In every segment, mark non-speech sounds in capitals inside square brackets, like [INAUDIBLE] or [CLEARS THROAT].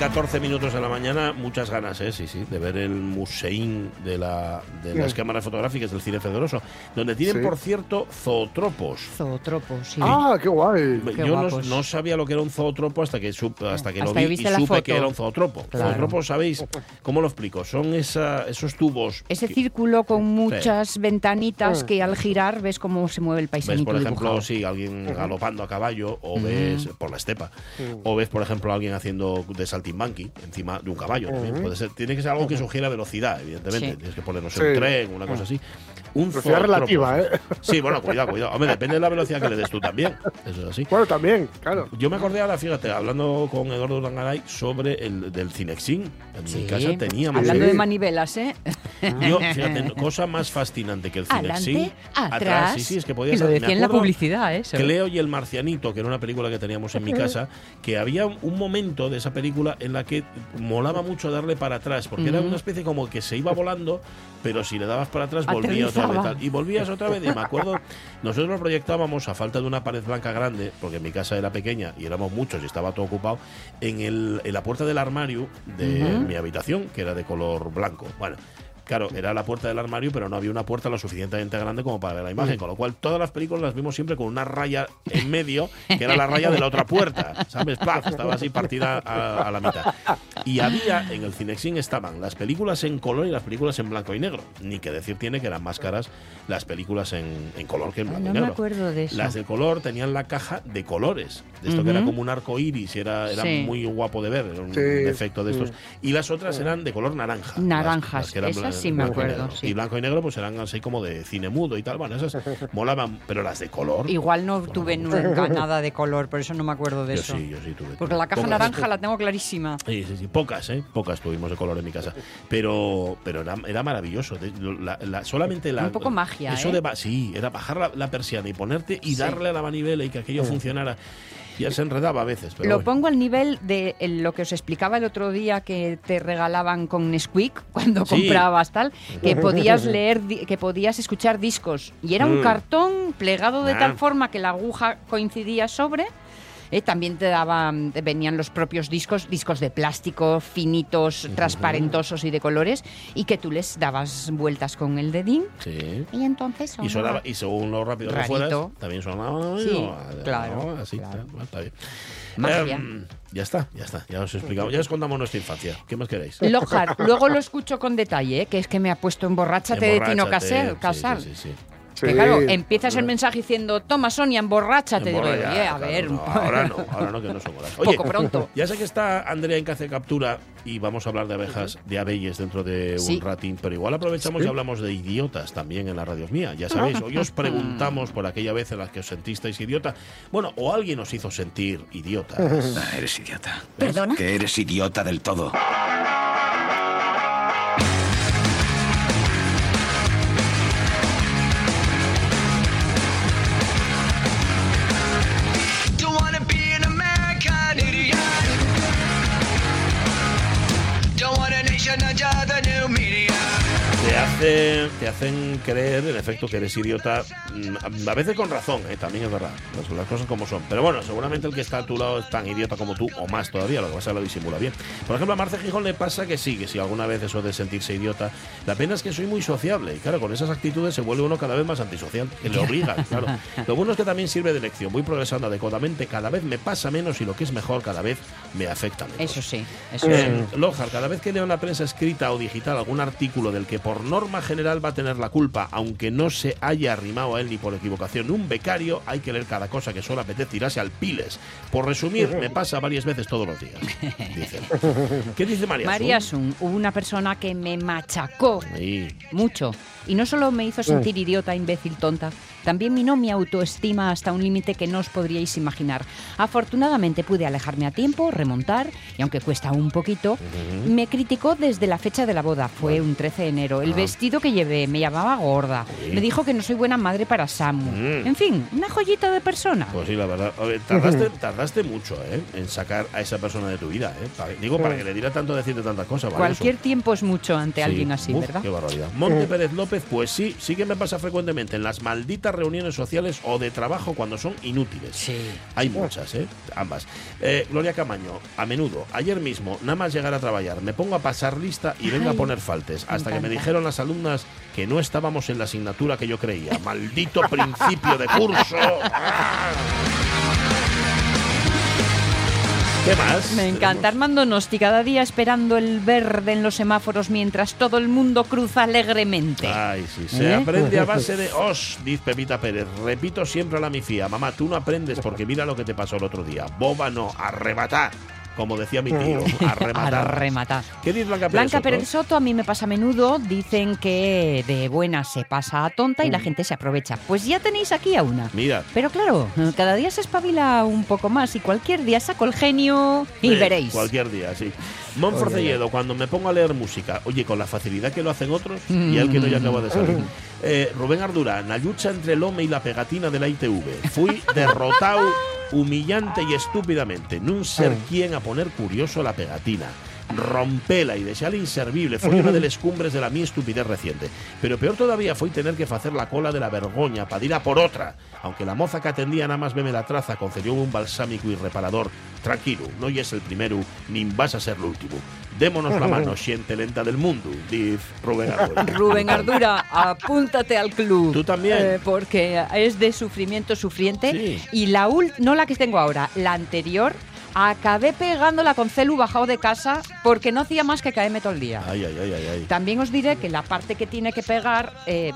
14 minutos de la mañana, muchas ganas, ¿eh? sí, sí, de ver el museín de, la, de las Sí. cámaras fotográficas del cine federoso, donde tienen, Sí. por cierto, zootropos. Zootropos, sí. Ah, qué guay. Qué Yo no, no sabía lo que era un zootropo hasta que, supe- hasta que lo Hasta vi y supe foto. que era un zootropo. Claro. Zootropos, ¿sabéis? ¿Cómo lo explico? Son esa, esos tubos. Ese que- círculo con muchas ventanitas que al girar ves cómo se mueve el Ves, paisaje. por ejemplo, sí, alguien galopando a caballo, o ves por la estepa, o ves, por ejemplo, alguien haciendo de saltimbanqui encima de un caballo. también. Puede ser, tiene que ser algo que sugiera velocidad, evidentemente. Sí. Tienes que ponernos Sí. un tren, una cosa así. Un Velocidad relativa, ¿eh? Sí, bueno, cuidado, cuidado. Hombre, depende de la velocidad que le des tú también. Eso es así. Bueno, también, claro. Yo me acordé ahora, fíjate, hablando con Eduardo Langaray sobre el del Cinexin. En Sí. mi casa teníamos. Hablando Sí. de manivelas, ¿eh? [LAUGHS] Yo, fíjate, cosa más fascinante que el Cinexin. Adelante, atrás. Sí, sí, es que Y podías lo me decía en la publicidad, ¿eh? Cleo y el Marcianito, que era una película que teníamos en mi casa, que había un momento de esa película en la que molaba mucho darle para atrás, porque era una especie como que se iba volando, pero si le dabas para atrás volvía otra vez. Tal. Y volvías otra vez. Y me acuerdo, nosotros lo proyectábamos a falta de una pared blanca grande, porque mi casa era pequeña y éramos muchos y estaba todo ocupado, en, el, en la puerta del armario de mi habitación, que era de color blanco. Bueno. Claro, era la puerta del armario, pero no había una puerta lo suficientemente grande como para ver la imagen. Con lo cual, todas las películas las vimos siempre con una raya en medio, que era la raya de la otra [LAUGHS] puerta. ¿Sabes? ¡Paf! Estaba así partida a, a la mitad. Y había, en el Cinexin estaban las películas en color y las películas en blanco y negro. Ni que decir tiene que eran más caras las películas en, en color que en blanco no y me negro. acuerdo de eso. Las de color tenían la caja de colores. De esto que era como un arco iris y era, era Sí. muy guapo de ver. Era un Sí. efecto de estos. Y las otras eran de color naranja. las- Naranjas, las que eran esas sí me y acuerdo, sí. Y blanco y negro pues eran así como de cine mudo y tal. Bueno, esas [LAUGHS] molaban, pero las de color. Igual no tuve nunca [LAUGHS] nada de color, por eso no me acuerdo de yo eso. sí, yo sí tuve. Porque la caja Pocas. naranja la tengo clarísima. Sí, sí, sí, pocas, ¿eh? Pocas tuvimos de color en mi casa. Pero, pero era, era maravilloso. De- la- la- solamente la. Un poco magia, Eso ¿eh? de sí, era bajar la, la persiana y ponerte y darle a la manivela y que aquello funcionara. Ya se enredaba a veces, pero. Lo bueno. pongo al nivel de lo que os explicaba el otro día que te regalaban con Nesquik [LAUGHS] cuando Sí. comprabas tal, que podías [LAUGHS] leer, que podías escuchar discos y era un Mm. cartón plegado de Ah. tal forma que la aguja coincidía sobre. Eh, también te daban, venían los propios discos, discos de plástico, finitos, transparentosos y de colores, y que tú les dabas vueltas con el dedín. Sí. Y entonces Y, sonaba, y según lo rápido que Rarito. fueras, también sonaba. Sí, ¿no? claro, Así, claro. está bien. Magia. Em, ya está, ya está. Ya os explicamos, ya os contamos nuestra infancia. ¿Qué más queréis? Lojar, luego lo escucho con detalle, ¿eh? que es que me ha puesto emborráchate de Tino Emborráchate, Casar. sí, sí, sí, sí. Que claro, empiezas el mensaje diciendo, toma Sonia, emborráchate. Digo, Emborra ya, oye, a claro, ver, no, ahora no, ahora no, que no son horas. [LAUGHS] Poco pronto. Ya sé que está Andrea en Cace Captura y vamos a hablar de abejas, de abelles dentro de Sí. un ratín, pero igual aprovechamos y hablamos de idiotas también en las radios mías. Ya sabéis, hoy os [LAUGHS] preguntamos por aquella vez en la que os sentisteis idiota. Bueno, o alguien os hizo sentir idiotas. [LAUGHS] Ah, eres idiota. ¿Perdona? Que eres idiota del todo. Te hacen creer, en efecto, que eres idiota, mm, a veces con razón, ¿eh? también es verdad, las, cosas como son. Pero bueno, seguramente el que está a tu lado es tan idiota como tú, o más todavía, lo que pasa es que lo disimula bien. Por ejemplo, a Marce Gijón le pasa que sí, que si alguna vez eso de sentirse idiota, la pena es que soy muy sociable, y claro, con esas actitudes se vuelve uno cada vez más antisocial, que le obliga, claro. [LAUGHS] Lo bueno es que también sirve de lección, voy progresando adecuadamente, cada vez me pasa menos y lo que es mejor, cada vez me afecta menos. Eso sí, eso Eh, sí. Lojar, cada vez que leo en la prensa escrita o digital algún artículo del que por norma general va a tener la culpa, aunque no se haya arrimado a él ni por equivocación un becario, hay que leer cada cosa que solo apetece tirarse al piles. Por resumir, me pasa varias veces todos los días. [LAUGHS] ¿Qué dice María? María Sun? Sun, hubo una persona que me machacó mucho. Y no solo me hizo sentir idiota, imbécil, tonta, también minó mi autoestima hasta un límite que no os podríais imaginar. Afortunadamente pude alejarme a tiempo, remontar, y aunque cuesta un poquito, me criticó desde la fecha de la boda. Fue un 13 de enero. El vestido que llevé me llamaba gorda. Me dijo que no soy buena madre para Samu. Mm. En fin, una joyita de persona. Pues sí, la verdad. A ver, tardaste, tardaste mucho ¿eh? en sacar a esa persona de tu vida. ¿eh? Para- digo, para que le diera tanto decirte tantas cosas. ¿vale? Cualquier Eso. tiempo es mucho ante Sí. alguien así, Uf, ¿verdad? Qué barbaridad. Monte Pérez López, pues sí, sí que me pasa frecuentemente en las malditas reuniones sociales o de trabajo cuando son inútiles. Sí. Hay muchas, ¿eh? Ambas. Eh, Gloria Camaño, a menudo, ayer mismo, nada más llegar a trabajar, me pongo a pasar lista y vengo a poner faltes. me Hasta que me dijeron las alumnas que no estábamos en la asignatura que yo creía. ¡Maldito [LAUGHS] principio de curso! ¡Ah! ¿Qué más? Me encanta Armando Nosti cada día esperando el verde en los semáforos mientras todo el mundo cruza alegremente. Ay, sí, se ¿Eh? aprende a [LAUGHS] base de os, dice Pepita Pérez. Repito siempre a la mi fía, mamá, tú no aprendes porque mira lo que te pasó el otro día. Boba no, arrebatar. Como decía mi tío, arrematar. [LAUGHS] Arrematar. ¿Qué dice Blanca Pérez? Blanca? Pérez Soto a mí me pasa a menudo, dicen que de buena se pasa a tonta y la gente se aprovecha. Pues ya tenéis aquí a una. Mira, Pero claro, cada día se espabila un poco más y cualquier día saco el genio y veréis. Cualquier día, sí. Mon Forcelledo, cuando me pongo a leer música, oye, con la facilidad que lo hacen otros, y al que no ya acaba de salir. [LAUGHS] Eh, Rubén Ardura, la lucha entre el hombre y la pegatina de la ITV. Fui derrotado humillante y estúpidamente. No ser quien a poner curioso la pegatina. Rompela y deseala inservible fue una de las cumbres de la mi estupidez reciente. Pero peor todavía fue tener que hacer la cola de la vergoña para ir a por otra. Aunque la moza que atendía nada más veme la traza concedió un balsámico y reparador. Tranquilo, no es el primero, ni vas a ser el último. Démonos la mano, [LAUGHS] siente lenta del mundo, dice Rubén Ardura. [LAUGHS] Rubén Ardura, apúntate al club. Tú también. Eh, porque es de sufrimiento sufriente. Sí. Y la ult, no la que tengo ahora, la anterior, acabé pegándola con celu bajado de casa porque no hacía más que caerme todo el día. Ay, ay, ay, ay, ay. También os diré que la parte que tiene que pegar eh,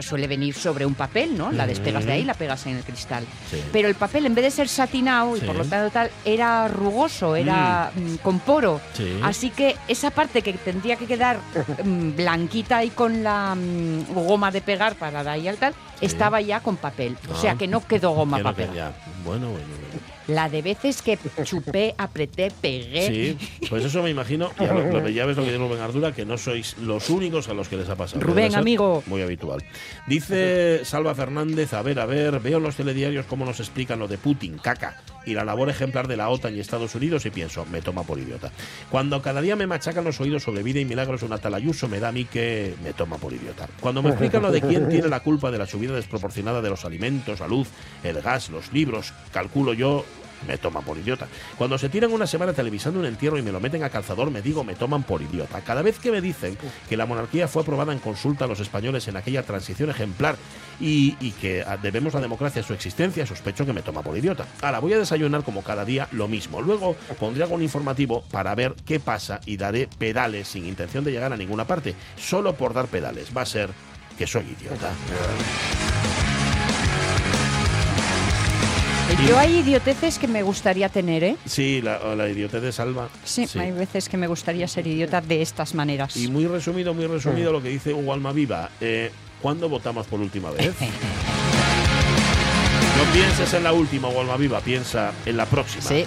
suele venir sobre un papel, ¿no? La despegas de ahí y la pegas en el cristal. Sí. Pero el papel, en vez de ser satinado y Sí. por lo tanto tal, era rugoso, era mm, con poro. Sí. Así que esa parte que tendría que quedar mm, blanquita y con la mm, goma de pegar para dar ahí al tal, estaba ya con papel. O Ah. sea que no quedó goma no pegar. Bueno, bueno, bueno. La de veces que chupé, apreté, pegué. Sí, pues eso me imagino. Ya, lo, lo- ya ves lo que dice Rubén Ardura, que no sois los únicos a los que les ha pasado. Rubén, amigo. Muy habitual. Dice Salva Fernández, a ver, a ver, veo en los telediarios cómo nos explican lo de Putin, caca, y la labor ejemplar de la OTAN y Estados Unidos y pienso, me toma por idiota. Cuando cada día me machacan los oídos sobre vida y milagros una tal Ayuso, me da a mí que me toma por idiota. Cuando me explican lo de quién [LAUGHS] tiene la culpa de la subida desproporcionada de los alimentos, la luz, el gas, los libros, calculo yo, me toman por idiota. Cuando se tiran una semana televisando un entierro y me lo meten a calzador, me digo, me toman por idiota. Cada vez que me dicen que la monarquía fue aprobada en consulta a los españoles en aquella transición ejemplar y, y que ah, debemos la democracia a su existencia, sospecho que me toma por idiota. Ahora voy a desayunar como cada día lo mismo. Luego pondré algún informativo para ver qué pasa y daré pedales sin intención de llegar a ninguna parte. Solo por dar pedales. Va a ser que soy idiota. Yo hay idioteces que me gustaría tener, ¿eh? Sí, la, la idiotez de Salva. Sí, hay veces que me gustaría ser idiota de estas maneras. Y muy resumido, muy resumido lo que dice Hugo Almaviva. Eh, ¿Cuándo votamos por última vez? [LAUGHS] No pienses en la última, Hugo Almaviva, piensa en la próxima. Sí.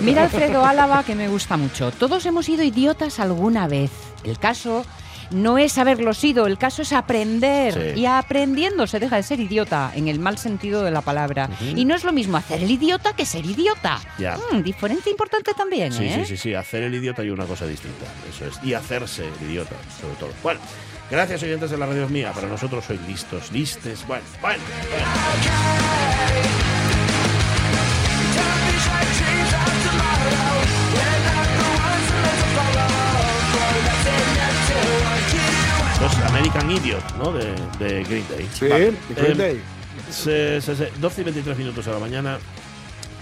Mira Alfredo Álava, que me gusta mucho. Todos hemos sido idiotas alguna vez. El caso no es haberlo sido, el caso es aprender. Sí. Y aprendiendo se deja de ser idiota, en el mal sentido de la palabra. Y no es lo mismo hacer el idiota que ser idiota. Ya. Mm, diferencia importante también, Sí, ¿eh? sí, sí, sí, hacer el idiota y una cosa distinta, eso es. Y hacerse el idiota, sobre todo. Bueno, Gracias, oyentes de la radio mía. Para nosotros sois listos, listes. Bueno, bueno. bueno. Los American Idiot, ¿no? De, de Green Day. Sí, Vale. de Green Em, Day. se- se- se- 12 y 23 minutos de la mañana.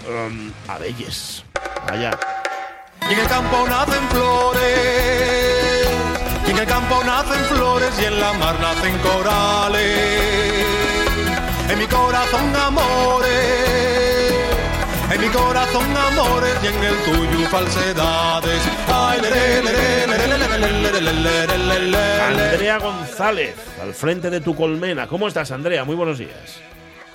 Um, Abelles. Allá. Y en el campo nacen flores, y en el campo nacen flores, y en la mar nacen corales. En mi corazón amores, mi corazón amores y en el tuyo falsedades. Andrea González, al frente de tu colmena. ¿Cómo estás, Andrea? Muy buenos días.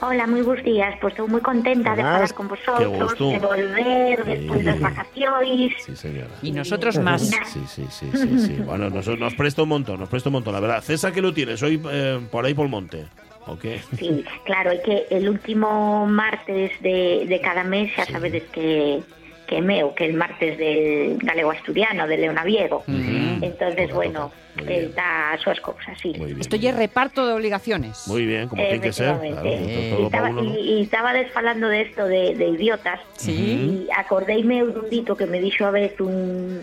Hola, muy buenos días. Pues estoy muy contenta de estar con vosotros, de volver después de las vacaciones. Sí, señora. Y nosotros más. Sí, sí, sí, sí, sí. Bueno, nos, nos presta un montón, nos presta un montón, la verdad. César, que lo tienes hoy eh, por ahí por el monte. ¿O qué? Sí, claro, es que el último martes de, de cada mes ya sabedes que que meu, que el martes del galego asturiano, de Leonaviego. Entonces, Toca, bueno, toca. Muy bien. eh, da sus cosas, sí. Esto ya es reparto de obligaciones. Muy bien, como tiene que ser. Claro, Y estaba, uno, ¿no? y, y estaba falando de esto de, de idiotas Sí. y acordeime un dito que me dixo a vez un,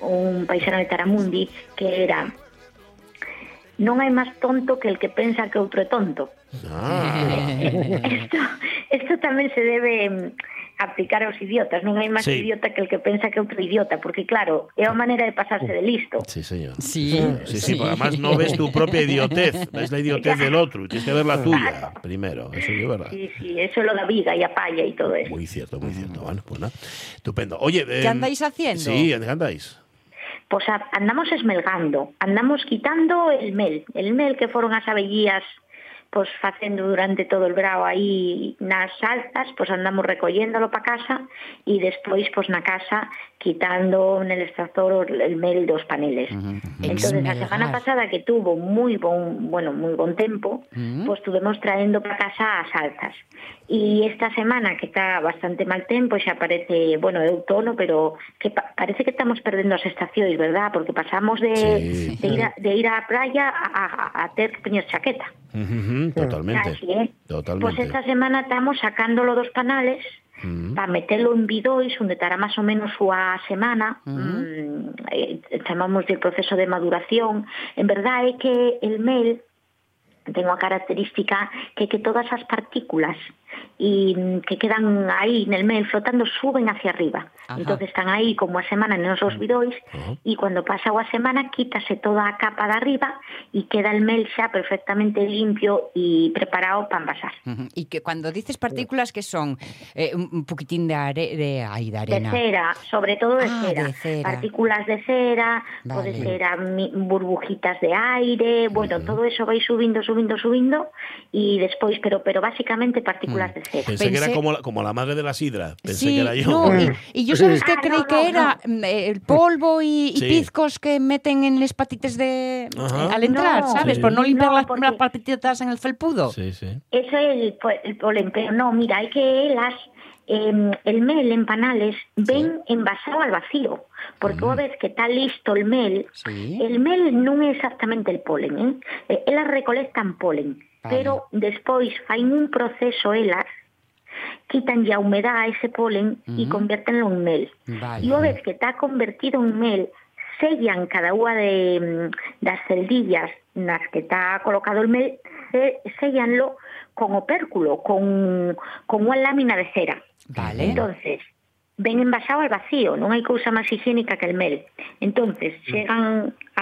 un paisano de Taramundi que era non hai máis tonto que el que pensa que outro é tonto. Ah, [LAUGHS] Esto, esto tamén se debe mm, aplicar aos idiotas. Non hai máis Sí. idiota que el que pensa que outro é idiota, porque claro, é a maneira de pasarse de listo. sí, señor. Sí, Sí, sí, porque además no ves tu propia idiotez, ves la idiotez del otro, tienes que ver la tuya primero, eso es verdad. Sí, sí, eso lo da viga y a palla y todo eso. Muy cierto, muy cierto. Bueno, pues nada, estupendo. Oye, ¿Qué em, andáis haciendo? Sí, ¿qué andáis? pois a, andamos esmelgando, andamos quitando el mel, el mel que foron as abellías pois facendo durante todo o verao aí nas altas, pois andamos recolléndolo para casa e despois pois na casa quitando nel extractor el mel dos paneles. Entonces a semana pasada que tuvo moi bon, bueno, moi bon tempo, Mm. pois tuvemos traendo para casa as altas. E esta semana que está bastante mal tempo, xa parece, bueno, é outono, pero que pa parece que estamos perdendo as estacións, verdad? Porque pasamos de, Sí. de, ir, a, de ir á praia a, a, a ter que poñer chaqueta. Ujú, Totalmente. Así é. Totalmente. Pois esta semana estamos sacándolo dos panales mm. para metelo en bidois onde estará máis ou menos súa semana mm-hmm. mm. Mm, eh, chamamos de proceso de maduración en verdad é que el mel ten unha característica que que todas as partículas mm mm, que quedan aí nel mel flotando suben hacia arriba. Ajá. Entonces están aí como a semana nos os bidois Ajá. e cando pasa a semana quítase toda a capa de arriba e queda el mel xa perfectamente limpio e preparado para envasar. Ujú. Y que cuando dices partículas que son eh, un poquitín de, are de, ay, de De arena. cera, sobre todo de, Ah, cera. de cera. Partículas de cera, Vale. pode ser a mi- burbujitas de aire, bueno, todo eso vai subindo, subindo, subindo e despois, pero pero básicamente partículas de cera. Pensé, que era como la, como la madre de la sidra. Pensé sí, que era yo. no, y, y yo sabes que Ah, creí no, que no, era mm, eh, el polvo y, y Sí. pizcos que meten en las patitas de Ajá. eh, al entrar, No. ¿sabes? Sí. Por no limpiar No, las, porque- las patitas en el felpudo. Sí, sí. Eso é el, po- el polen, pero no, mira, hai que elas eh, el mel en panales ven envasado al vacío, porque unha vez que está listo el mel, Sí. el mel non é exactamente el polen, eh? Eh, elas recolectan polen, Vale. Pero despois fai un proceso elas quitan a humedad a ese polen uh -huh. e convértenlo en mel. Vale. E unha vez que está convertido en mel, sellan cada unha de, mm, das celdillas nas que está colocado el mel, sellanlo con opérculo, con, con unha lámina de cera. Vale. Entonces, ven envasado al vacío, non hai cousa máis higiénica que el mel. Entonces, mm. chegan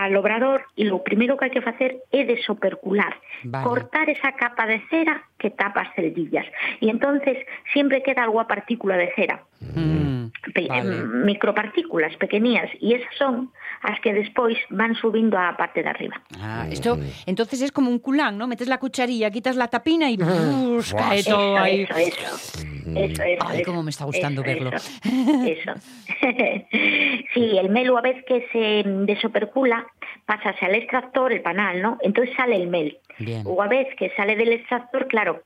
al obrador e lo primero que hai que facer é desopercular, Vale. cortar esa capa de cera que tapa as celdillas. E entonces sempre queda alguna partícula de cera Mm, pe- vale. em, micropartículas pequeñas e esas son as que despois van subindo á parte de arriba. Ah, esto entonces es como un culán, ¿no? Metes la cucharilla, quitas la tapina y ¡bus! cae todo Eso, ahí. eso, eso. Eso, eso, Ay, eso. cómo me está gustando Eso, verlo. Eso. eso. [LAUGHS] sí, el mel, a vez que se desopercula, pásase al extractor, el panal, ¿no? Entonces sale el mel. Bien. O a vez que sale del extractor, claro,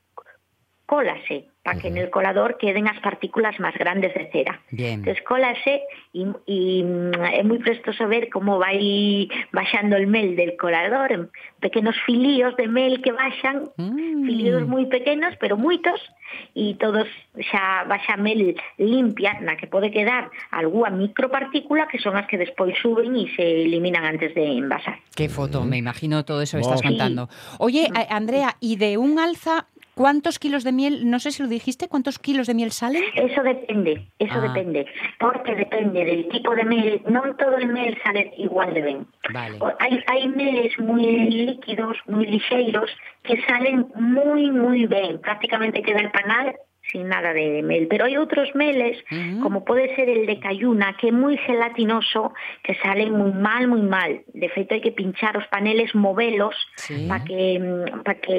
cólase para que en el colador queden as partículas máis grandes de cera. Bien. Entonces cólase e, e mm, é moi prestoso ver como vai baixando el mel del colador en pequenos filíos de mel que baixan, Mm. filíos moi pequenos, pero moitos, e todos xa baixa mel limpia na que pode quedar algunha micropartícula que son as que despois suben e se eliminan antes de envasar. Qué foto, me imagino todo eso que Wow. estás Sí. contando. Oye, a- Andrea, ¿y de un alza cuántos kilos de miel, no sé si lo dijiste, cuántos kilos de miel salen? Eso depende, eso Ah. depende, porque depende del tipo de mel, non todo el mel sale igual de ben. Vale. Hai, hai meles moi líquidos, moi lixeiros, que salen moi, moi ben, prácticamente queda el panal sin nada de mel, pero hai outros meles, como pode ser el de cayuna, que é moi gelatinoso, que salen moi mal, moi mal. De feito, hai que pinchar os paneles, movelos, Sí. para que mm, que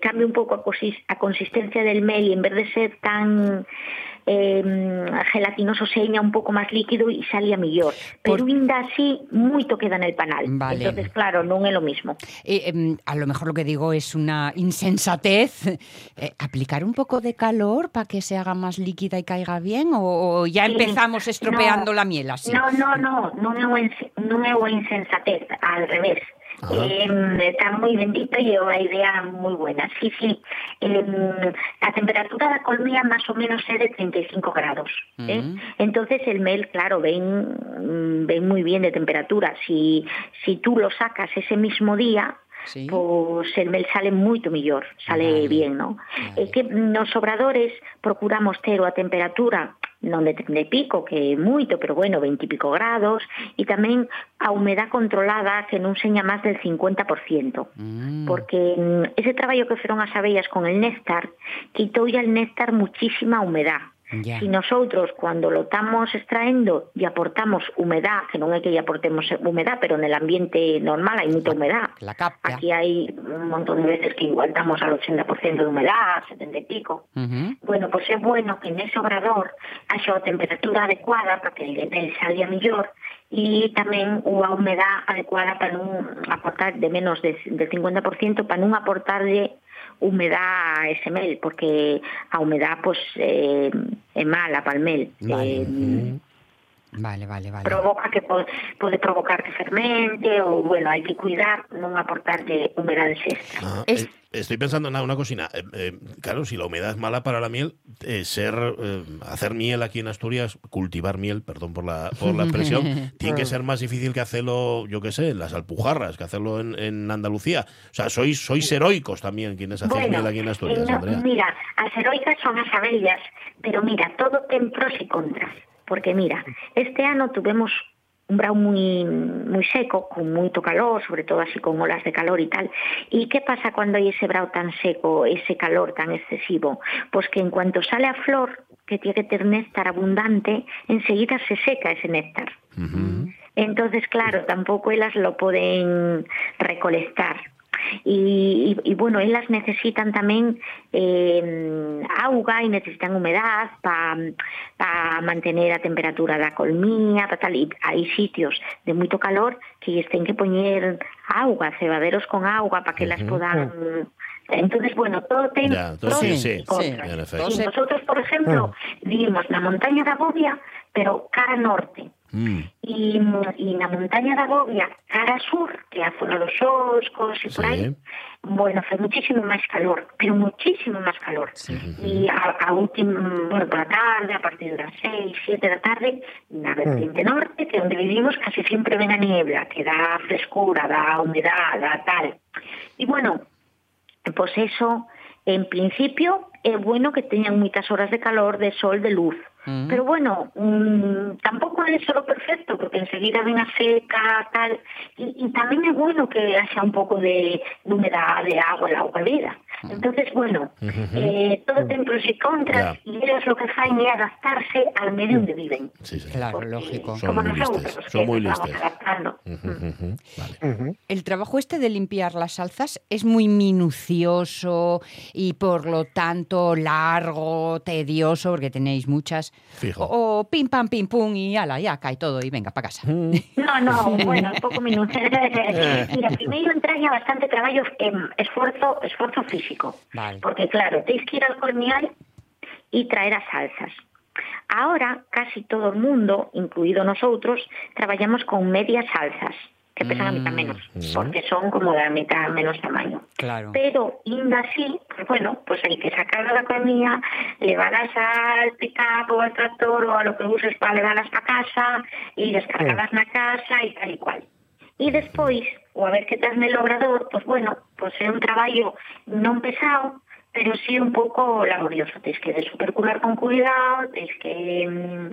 cambie un pouco a, a consistencia del mel e en vez de ser tan eh, gelatinoso seña un pouco máis líquido e salía mellor. Pero Por- ainda así moito queda en el panal. Vale. Entonces, claro, non é lo mismo. Eh, em, a lo mejor lo que digo es una insensatez. Eh, ¿Aplicar un poco de calor para que se haga más líquida y caiga bien? ¿O, o ya empezamos estropeando No. la miel así? No, no, no, non é, non insensatez, al revés. Eh, está moi bendito e é unha idea moi buena. Sí, sí. Eh, a temperatura da colmía máis ou menos é de 35 grados. eh? Mm. Entonces el mel, claro, ven, mm, ven muy bien de temperatura. Si, si tú lo sacas ese mismo día, Sí. pois el mel sale moito mellor, sale Vale. bien, non? Vale. É que nos obradores procuramos ter a temperatura non de 30 e pico, que é moito, pero bueno, 20 e pico grados, e tamén a humedad controlada que non seña máis del 50%. Mm. Porque mm, ese traballo que fueron as abellas con el néctar, quitoulle al néctar muchísima humedad. Ya. Si nosotros cuando lo estamos extraendo y aportamos humedad, que non é que lle aportemos humedad, pero en el ambiente normal hai moita humedad. La capta. Aquí hai un montón de veces que igual estamos al 80% de humedad, 70 y pico. Bueno, pues é bueno que nese obrador haxa a temperatura adecuada para que el salga mellor e tamén unha humedad adecuada para non aportar de menos de, del 50% para non aportarlle humedad a ese mel, porque a humedad pues, eh, é mala para el mel. Vale. Eh, Vale, vale, vale. provoca que pode, pode provocar que fermente ou, bueno, hai que cuidar non aportarlle humedades extra. Ah, Es- eh, estoy pensando en una cocina. Eh, eh, claro, si la humedad es mala para la miel, eh, ser eh, hacer miel aquí en Asturias, cultivar miel, perdón por la, por la expresión, [LAUGHS] tiene que ser más difícil que hacerlo, yo qué sé, en las Alpujarras, que hacerlo en, en Andalucía. O sea, sois, sois heroicos también quienes hacéis miel aquí en Asturias, no, Andrea. mira, as heroicas son as abellas, pero mira, todo ten pros e contras. Porque mira, este ano tuvemos un brao moi, moi seco, con moito calor, sobre todo así con olas de calor e tal. E que pasa cando hai ese brao tan seco, ese calor tan excesivo? Pois que en cuanto sale a flor, que tiene que ter néctar abundante, enseguida se seca ese néctar. Entonces, claro, tampoco ellas lo pueden recolectar. Y, y- y, bueno, ellas necesitan también eh, auga y necesitan humedad para mantener a temperatura la colmía, pa tal. Y hay sitios de mucho calor que tienen que poner agua, cebaderos con agua para que las puedan... Entonces, bueno, todo tiene Ya, todo sí, sí. Y nosotros, por ejemplo, vivimos na montaña da Bobia, pero cara norte. Mm. Y, y na montaña da Bobia, cara sur, que zona dos Xoscos e por aí, bueno, fue muchísimo máis calor, pero muchísimo máis calor. E a, a última, bueno, por la tarde, a partir das 6, 7 da tarde, na vertiente norte, que é onde vivimos, casi sempre ven a niebla, que dá frescura, dá humedad, dá tal. E bueno, Pois eso, en principio, é bueno que teñan moitas horas de calor, de sol, de luz. Mm. Pero bueno, mm, tampouco é solo perfecto, porque enseguida ven a seca, tal. E, e tamén é bueno que haxa un pouco de, de humedad, de agua, el agua vida. Entonces, bueno, eh, todo ten pros e contras, e ellos lo que faen é adaptarse al medio onde viven. Sí, sí. Claro, Porque lógico. Son muy listes, son muy listes. Vale. El trabajo este de limpiar las salsas es muy minucioso y por lo tanto largo, tedioso, porque tenéis muchas. Fijo. O pim pam pim pum y ala, ya cae todo y venga para casa. No, no, [LAUGHS] bueno, un pouco minuto. [LAUGHS] Mira, primeiro entraña bastante traballo, em, esforzo, esforzo físico. Vale. Porque claro, teis que ir al colmeal y traer as salsas. Ahora, casi todo el mundo, incluido nosotros, trabajamos con medias salsas, que pesan a mitad menos, porque son como de a mitad menos tamaño. Claro. Pero, ainda así, pues bueno, pues hay que sacarla da comida, levarlas al pick-up o al tractor o a lo que uses para levarlas para casa y descargarlas na casa e tal e cual. E despois, o a ver que tas no obrador, pues bueno, pues é un traballo non pesado, pero sí un pouco laborioso. Tens que desupercular con cuidado, tens que mm,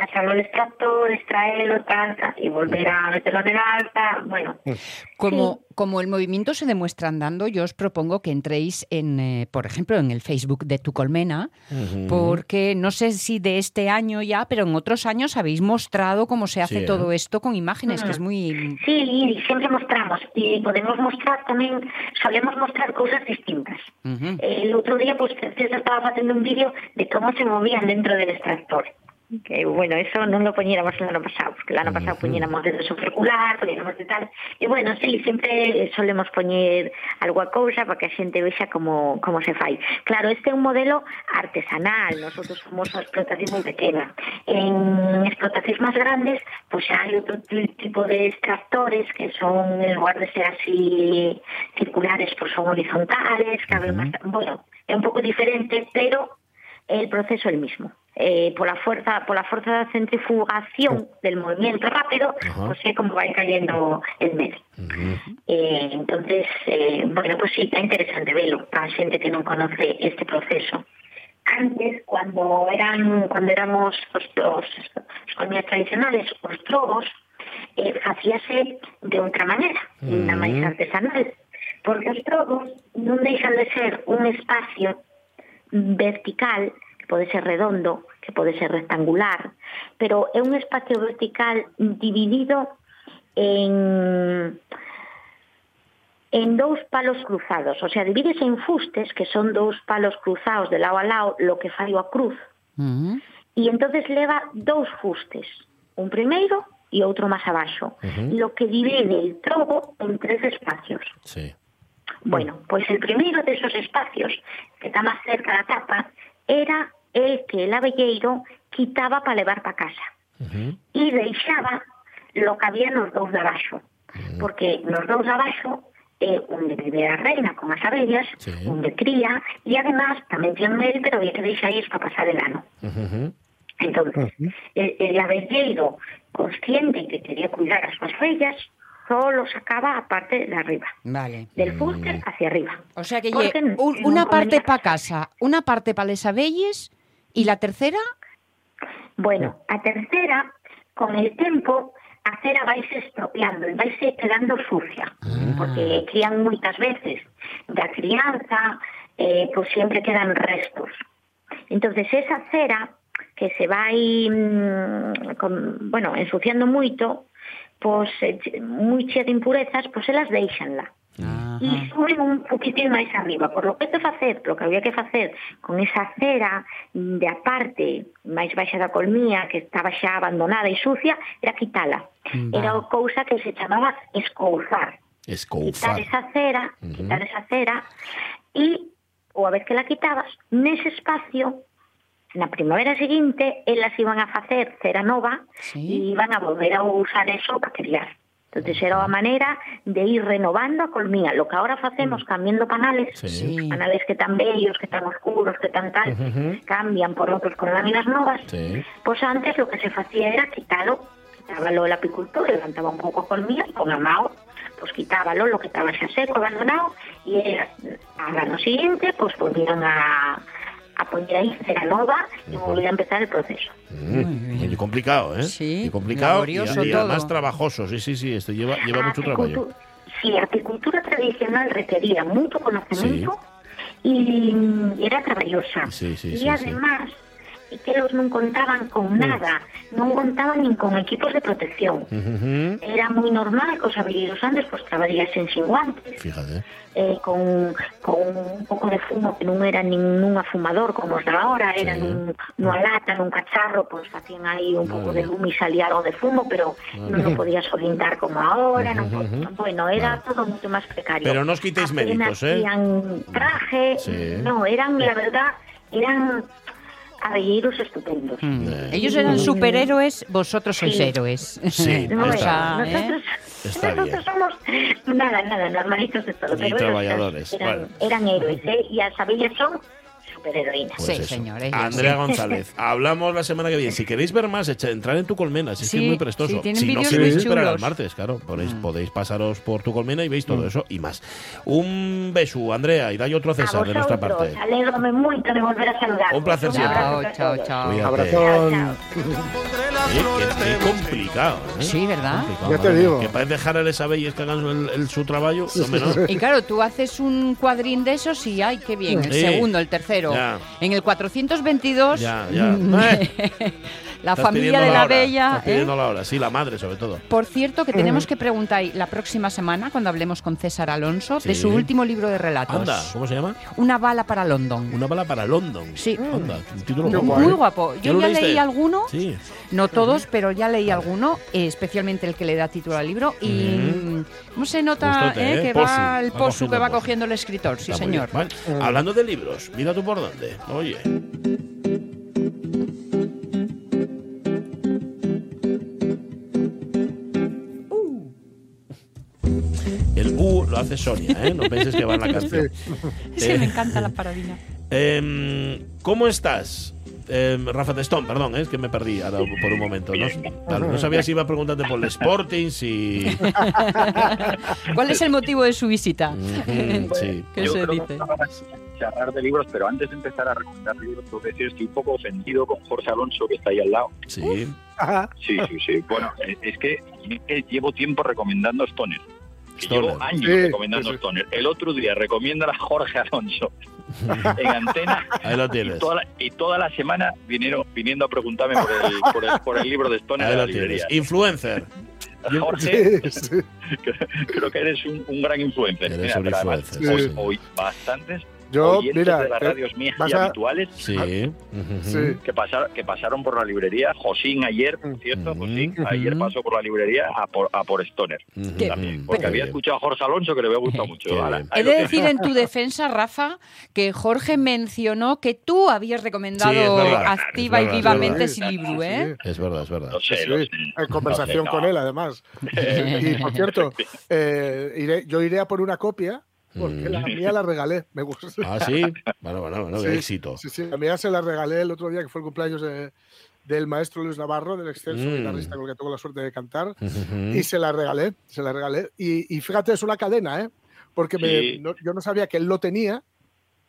pasarlo al extractor, extraerlo, tal, tal, y volver a meterlo en el alta, bueno. Como, como el movimiento se demuestra andando, yo os propongo que entréis en, eh, por ejemplo, en el Facebook de Tu Colmena, porque no sé si de este año ya, pero en otros años habéis mostrado cómo se hace Sí, ¿eh? todo esto con imágenes, que es Mm. muy... Sí, y siempre mostramos, y podemos mostrar también, solemos mostrar cosas distintas. El otro día, pues, César estaba haciendo un vídeo de cómo se movían dentro del extractor. Que, bueno, eso no lo poniéramos el año pasado, porque el año pasado poñéramos de circular, poñéramos de tal. E, bueno, sí, sempre solemos poñer alguna cousa para que a xente vexa como, como se fai. Claro, este é un modelo artesanal, nosotros somos a explotación moi pequena. En explotacións máis grandes, pois hai outro ti- tipo de extractores que son, en lugar de ser así circulares, pues son horizontales, más, bueno, é un pouco diferente, pero el proceso es el mismo. Eh, por la fuerza por la fuerza de centrifugación del movimiento rápido, Ajá. pues sé cómo va cayendo el medio. Eh, entonces, eh, bueno, pues sí, está interesante verlo para xente que non conoce este proceso. Antes, cuando eran cuando éramos os, os, os comidas tradicionales, os trogos, facíase de outra maneira, na máis artesanal, porque os trogos non deixan de ser un espacio vertical, pode ser redondo, que pode ser rectangular, pero é un espacio vertical dividido en en dous palos cruzados, o sea, divídese en fustes, que son dous palos cruzados de lado a lado, lo que fai a cruz, Ujú. e entonces leva dous fustes, un primeiro e outro máis abaixo, lo que divide el trobo en tres espacios. Sí. Bueno, pues el primero de esos espacios, que está más cerca da tapa, era el que el abelleiro quitaba para levar para casa. E deixaba lo que había nos dous de abaixo. Porque nos dous de abaixo é onde vive a reina con as abellas, Sí. onde cría, e además tamén ten mel, pero había que deixar para pasar el ano. Ujú. Entonces, el, el abelleiro consciente que quería cuidar a sus bellas, solo sacaba a parte de arriba, Vale. del fuste hacia arriba. O sea que lle, un- una parte para casa, una parte para les abelles y la tercera... Bueno, a tercera, con el tiempo, a cera vaise estropeando e vaise quedando sucia, porque crían moitas veces da crianza, eh, pues siempre quedan restos. Entonces esa cera que se vai mm, con, bueno, ensuciando moito, pois eh, moi chea de impurezas, pois elas deixanla. Ajá. E suben un poquitín máis arriba, por lo que te facer, lo que había que facer con esa cera de parte máis baixa da colmía, que estaba xa abandonada e sucia, era quitala. Mm. Vale. Era o cousa que se chamaba escouzar. Escouzar. Quitar esa cera, uh -huh. quitar esa cera, e, ou a vez que la quitabas, nese espacio na primavera seguinte elas iban a facer cera nova sí. e iban a volver a usar eso para criar. Entonces era unha maneira de ir renovando a colmía. Lo que ahora facemos cambiando panales, Sí. Panales que están bellos, que están oscuros, que están tal, cambian por otros con láminas novas. Sí. Pues antes lo que se facía era quitarlo, quitábalo el apicultor, levantaba un pouco a colmía e con a mao pues quitábalo lo que estaba xa seco, abandonado, e era, al ano siguiente, pues volvían a, a poner ahí cera nova e volvían a empezar el proceso. Mm, Muy complicado, ¿eh? Sí, Muy complicado y, y además trabajoso. Sí, sí, sí. Esto lleva, lleva A mucho trabajo. Sí, apicultura tradicional requería mucho conocimiento y era traballosa. Sí, sí, y sí, además, que los non contaban con nada, non contaban nin con equipos de protección. Era moi normal que os abelleiros antes pues, traballasen sin guantes, Fíjate. eh, con, con un pouco de fumo que non era nin nun afumador como os da ahora, era Sí. nun, nunha lata, nun cacharro, pois facían aí un pouco de lume e salía algo de fumo, pero non o podías orientar como ahora, non, po- bueno, era todo moito máis precario. Pero no os quitéis Apenas méritos, ¿eh? Hacían traje, Sí. no, eran, la verdad, eran abelleiros estupendos. Mm. Ellos eran superhéroes, vosotros sois Sí. héroes. Sí, Bueno, O sea, ¿eh? nosotros, Está nosotros somos nada, nada, normalitos de todo. Y pero trabajadores, Eran, bueno. eran héroes, ¿eh? Y las abellas son superheroínas. Pues Sí, eso. Andrea sí. González, [LAUGHS] hablamos la semana que viene. Si queréis ver más, entrar en tu colmena, si es que Sí, es muy prestoso. sí, si no queréis esperar al martes, claro, podéis, Mm. podéis pasaros por tu colmena y veis todo eso y más. Un beso, Andrea, y dai otro a A César de nuestra parte. alégrame mucho de volver a saludar. Un placer siempre. Chao, chao, chao. Abrazón. Qué, complicado. ¿eh? Sí, ¿verdad? Complicado, Ya te madre digo. Que parece dejar a les abelles que hagan el, el- su trabajo. No. Y claro, tú haces un cuadrín de esos y ¡ay, qué bien! El Sí. segundo, el tercero. En el 422, Ya, ya. [LAUGHS] La estás familia de la hora, Bella... estás ¿eh? la hora, sí, la madre sobre todo. Por cierto, que tenemos que preguntar la próxima semana, cuando hablemos con César Alonso, de su último libro de relatos. Anda, ¿cómo se llama? Una bala para London. Una bala para London. Sí. Anda, un título muy guapo. ¿Ya Yo ya leí alguno, Sí. no todos, pero ya leí alguno, eh, especialmente el que le da título al libro. Y mm, ¿cómo se nota eh, que Posu. va el Va posu que va cogiendo el escritor? Sí, señor. Vale. Hablando de libros, mira tú por dónde. Oye. El U lo hace Sonia, ¿eh? No penses que va en la [LAUGHS] canción. Es que Eh, me encanta la parodina. Em, ¿Cómo estás? Em, Rafa Testón, perdón, ¿eh? es que me perdí ahora por un momento. No, no sabía si iba a preguntarte por el Sporting, si... ¿Cuál es el motivo de su visita? Ujú, [LAUGHS] sí. ¿Qué Yo se creo dice? que vamos a charlar de libros, pero antes de empezar a recomendar libros, tengo que decir estoy un poco ofendido con Jorge Alonso, que está ahí al lado. Sí. Sí, sí, sí. Bueno, eh, es que, es que llevo tiempo recomendando Stoner. Que Stoner. llevo años Sí, recomendando sí. Stoner. El otro día recomiendo a Jorge Alonso [LAUGHS] en antena. Ahí lo Y tienes. toda, la, y toda la semana vinieron viniendo a preguntarme por el, por el, por el libro de Stoner Ahí de la lo tienes. librería. Influencer. [LAUGHS] Jorge, [LAUGHS] creo que eres un, un gran influencer. Eres Mira, un además, influencer, hoy, sí. hoy bastantes Yo, oyentes mira, de las te- radios mías y a- habituales Sí. Sí. que, pasaron, que pasaron por la librería. Josín ayer, por cierto. Josín, ayer pasó por la librería a por, a por Stoner. También, porque había escuchado a Jorge Alonso que le había gustado [LAUGHS] mucho. He de decir en tu defensa, Rafa, que Jorge mencionó que tú habías recomendado Sí, es verdad, activa y vivamente ese libro, ¿eh? Es verdad, es verdad. Sé, sé. en conversación No sé, con no. él, además. [LAUGHS] y por cierto, [LAUGHS] eh, iré- yo iré a por una copia porque la mía la regalé. Me gusta. Ah, sí. Bueno, bueno, bueno, qué Sí, éxito. Sí, sí, la mía se la regalé el otro día, que fue el cumpleaños de- del maestro Luis Navarro, del excelso Mm. guitarrista con el que tengo la suerte de cantar. Y se la regalé, se la regalé. Y, y fíjate, es una cadena, ¿eh? Porque me- Sí. no- yo no sabía que él lo tenía.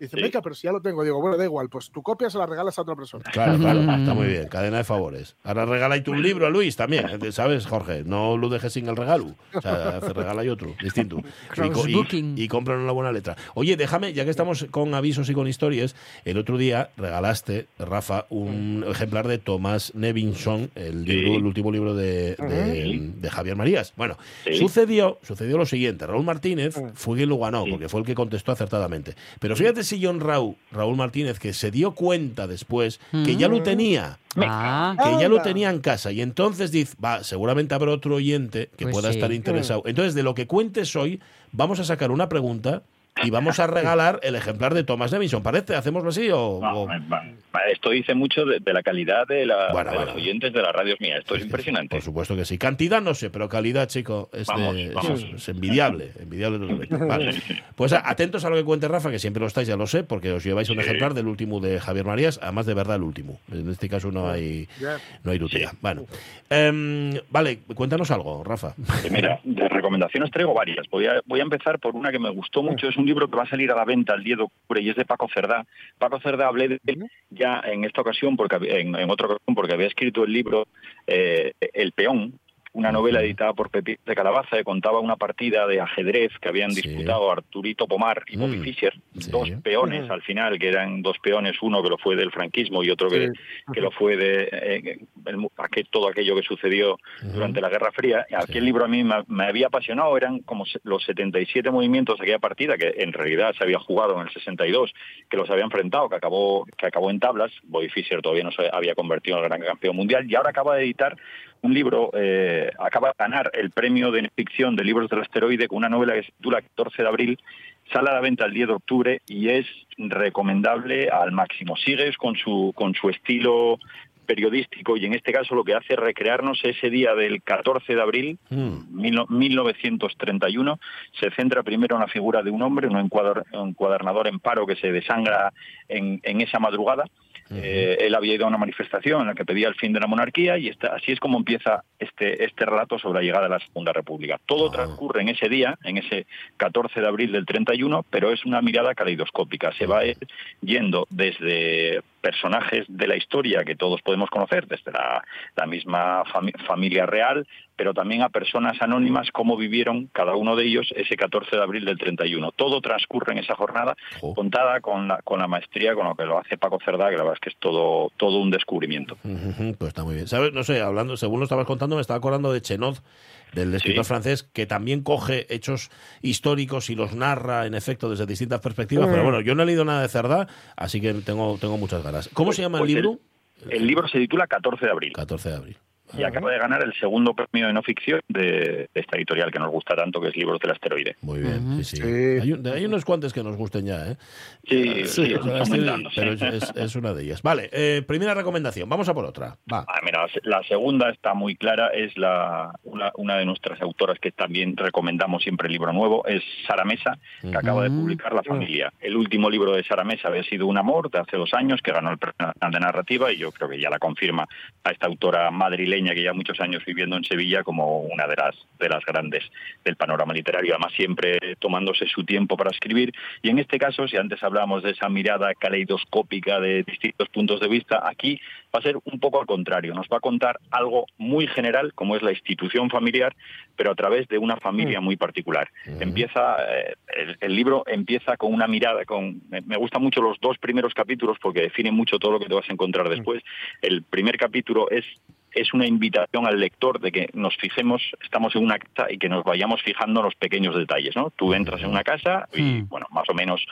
Dice, Sí. venga, pero si ya lo tengo. Digo, bueno, da igual, pues tu copia se la regalas a otra persona. Claro, [LAUGHS] claro, está muy bien. Cadena de favores. Ahora regala tú un libro a Luis también, ¿eh? ¿sabes, Jorge? No lo dejes sin el regalo. O sea, regala y otro, distinto. [LAUGHS] Y, y, Crossbooking. y compran una buena letra. Oye, déjame, ya que estamos con avisos y con historias, el otro día regalaste, Rafa, un ejemplar de Tomás Nevinson, el, Sí. libro, el último libro de, de- de Javier Marías. Bueno, sucedió, sucedió lo siguiente. Raúl Martínez fue quien lo ganó, porque fue el que contestó acertadamente. Pero fíjate si John Raúl, Raúl Martínez, que se dio cuenta después que ya lo tenía Ah, que ya lo tenía en casa y entonces dice, va, seguramente habrá otro oyente que Pues pueda sí. estar interesado. Entonces, de lo que cuentes hoy, vamos a sacar una pregunta y vamos a regalar el ejemplar de Thomas Nevinson. ¿Parece? ¿Hacemos así o...? No, o- va- va, esto dice mucho de, de la calidad de, la, Bueno, de bueno. los oyentes de las radios mías. Esto es impresionante. Por supuesto que sí. Cantidad no sé, pero calidad, chico, es, de- Vamos, es- vamos. es envidiable. envidiable. Vale. [LAUGHS] Pues atentos a lo que cuente Rafa, que siempre lo estáis, ya lo sé, porque os lleváis un Sí. ejemplar del último de Javier Marías, además de verdad el último. En este caso no hay, no hay tutela. Bueno, Em, vale, cuéntanos algo, Rafa. Eh, Mira, de recomendaciones traigo varias. Voy a, voy a empezar por una que me gustó mucho. Es un libro que va a salir a la venta el 10 de octubre y es de Paco Cerdá. Paco Cerdá hablé de él ya en esta ocasión, porque en, en otra ocasión, porque había escrito el libro eh, El Peón, una novela editada por Pepín de Calabaza que contaba una partida de ajedrez que habían Sí. disputado Arturito Pomar y Bobby Mm, Fischer, sí. dos peones al final, que eran dos peones, uno que lo fue del franquismo y otro que, Sí. que lo fue de eh, el aquel- todo aquello que sucedió durante la Guerra Fría. Aquel Sí. libro a mí me, me había apasionado, eran como se- los 77 movimientos de aquella partida, que en realidad se había jugado en el 62, que los había enfrentado, que acabó, que acabó en tablas. Bobby Fischer todavía no se había convertido en el gran campeón mundial y ahora acaba de editar un libro, eh, acaba de ganar el premio de ficción de libros del asteroide con una novela que se titula 14 de abril, sale a la venta el 10 de octubre y es recomendable al máximo. Sigues con su, con su estilo periodístico y en este caso lo que hace es recrearnos ese día del 14 de abril, mil- 1931, se centra primero en la figura de un hombre, un encuadernador en paro que se desangra en, en esa madrugada. Eh, él había ido a una manifestación en la que pedía el fin de la monarquía y esta- así es como empieza este, este relato sobre la llegada de la Segunda República. Todo transcurre en ese día, en ese 14 de abril del 31, pero es una mirada caleidoscópica. Se va yendo desde personajes de la historia que todos podemos conocer, desde la, la misma fami- familia real, pero también a personas anónimas, cómo vivieron cada uno de ellos ese 14 de abril del 31. Todo transcurre en esa jornada, contada con la, con la maestría con lo que lo hace Paco Cerdá, que la verdad es que es todo, todo un descubrimiento. Pues está muy bien. ¿Sabes? No sé, hablando, según lo estabas contando, me estaba acordando de Chenot, del escritor francés, que también coge hechos históricos y los narra, en efecto, desde distintas perspectivas. Mm. Pero bueno, yo no he leído nada de Cerdá, así que tengo, tengo muchas ganas. ¿Cómo Pues- se llama pues el libro? El libro se titula 14 de abril. 14 de abril. Y acaba de ganar el segundo premio de no ficción de, de esta editorial que nos gusta tanto, que es Libros del Asteroide. Muy bien, sí, sí. Hay, un- hay unos cuantos que nos gusten ya, ¿eh? Sí, sí, o sea, estamos estoy- aumentando, sí. pero es, una de ellas. Vale, eh, primera recomendación. Vamos a por otra. Va. Ah, mira, la segunda está muy clara, es la, una, una de nuestras autoras que también recomendamos siempre el libro nuevo, es Sara Mesa, que acaba de publicar La Familia. El último libro de Sara Mesa había sido Un amor, de hace dos años, que ganó el premio Nacional de narrativa, y yo creo que ya la confirma a esta autora madrileña que ya muchos años viviendo en Sevilla como una de las, de las grandes del panorama literario, además siempre tomándose su tiempo para escribir. Y en este caso, si antes hablábamos de esa mirada caleidoscópica de distintos puntos de vista, aquí va a ser un poco al contrario. Nos va a contar algo muy general, como es la institución familiar, pero a través de una familia muy particular. Empieza eh, el, el libro empieza con una mirada, con me, me gustan mucho los dos primeros capítulos porque definen mucho todo lo que te vas a encontrar después. El primer capítulo es es una invitación al lector de que nos fijemos, estamos en una casa y que nos vayamos fijando en los pequeños detalles, ¿no? Tú entras en una casa y, bueno, más o menos